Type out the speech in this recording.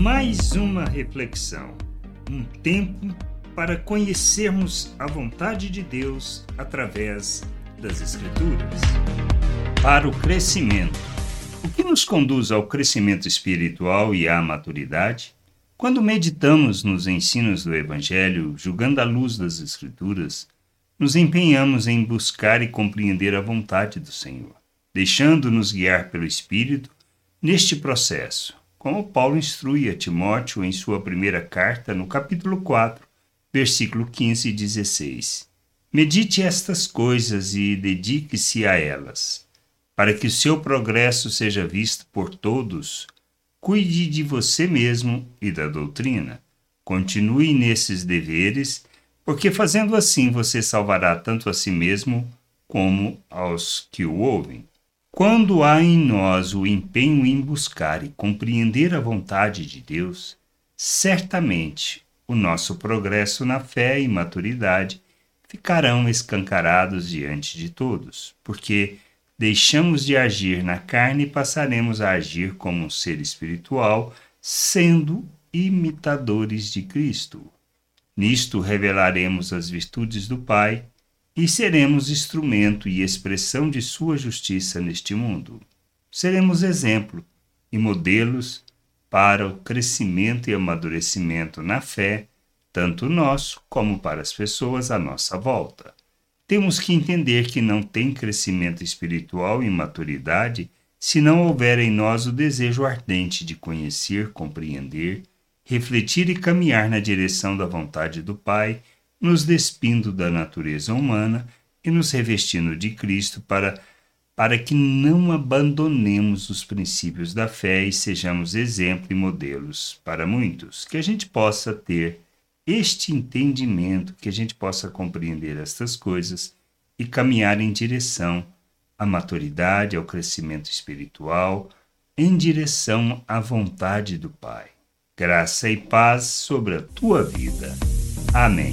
Mais uma reflexão, um tempo para conhecermos a vontade de Deus através das Escrituras. Para o crescimento. O que nos conduz ao crescimento espiritual e à maturidade? Quando meditamos nos ensinos do Evangelho, julgando a luz das Escrituras, nos empenhamos em buscar e compreender a vontade do Senhor, deixando-nos guiar pelo Espírito neste processo, como Paulo instrui a Timóteo em sua primeira carta, no capítulo 4, versículo 15 e 16. Medite estas coisas e dedique-se a elas, para que o seu progresso seja visto por todos Cuide de você mesmo e da doutrina. Continue nesses deveres, porque fazendo assim você salvará tanto a si mesmo como aos que o ouvem. Quando há em nós o empenho em buscar e compreender a vontade de Deus, certamente o nosso progresso na fé e maturidade ficarão escancarados diante de todos, porque deixamos de agir na carne e passaremos a agir como um ser espiritual, sendo imitadores de Cristo. Nisto revelaremos as virtudes do Pai e seremos instrumento e expressão de Sua justiça neste mundo. Seremos exemplo e modelos para o crescimento e amadurecimento na fé, tanto nosso como para as pessoas à nossa volta. Temos que entender que não tem crescimento espiritual e maturidade se não houver em nós o desejo ardente de conhecer, compreender, refletir e caminhar na direção da vontade do Pai, nos despindo da natureza humana e nos revestindo de Cristo para para que não abandonemos os princípios da fé e sejamos exemplo e modelos para muitos, que a gente possa ter este entendimento, que a gente possa compreender estas coisas e caminhar em direção à maturidade, ao crescimento espiritual, em direção à vontade do Pai. Graça e paz sobre a tua vida. Amém.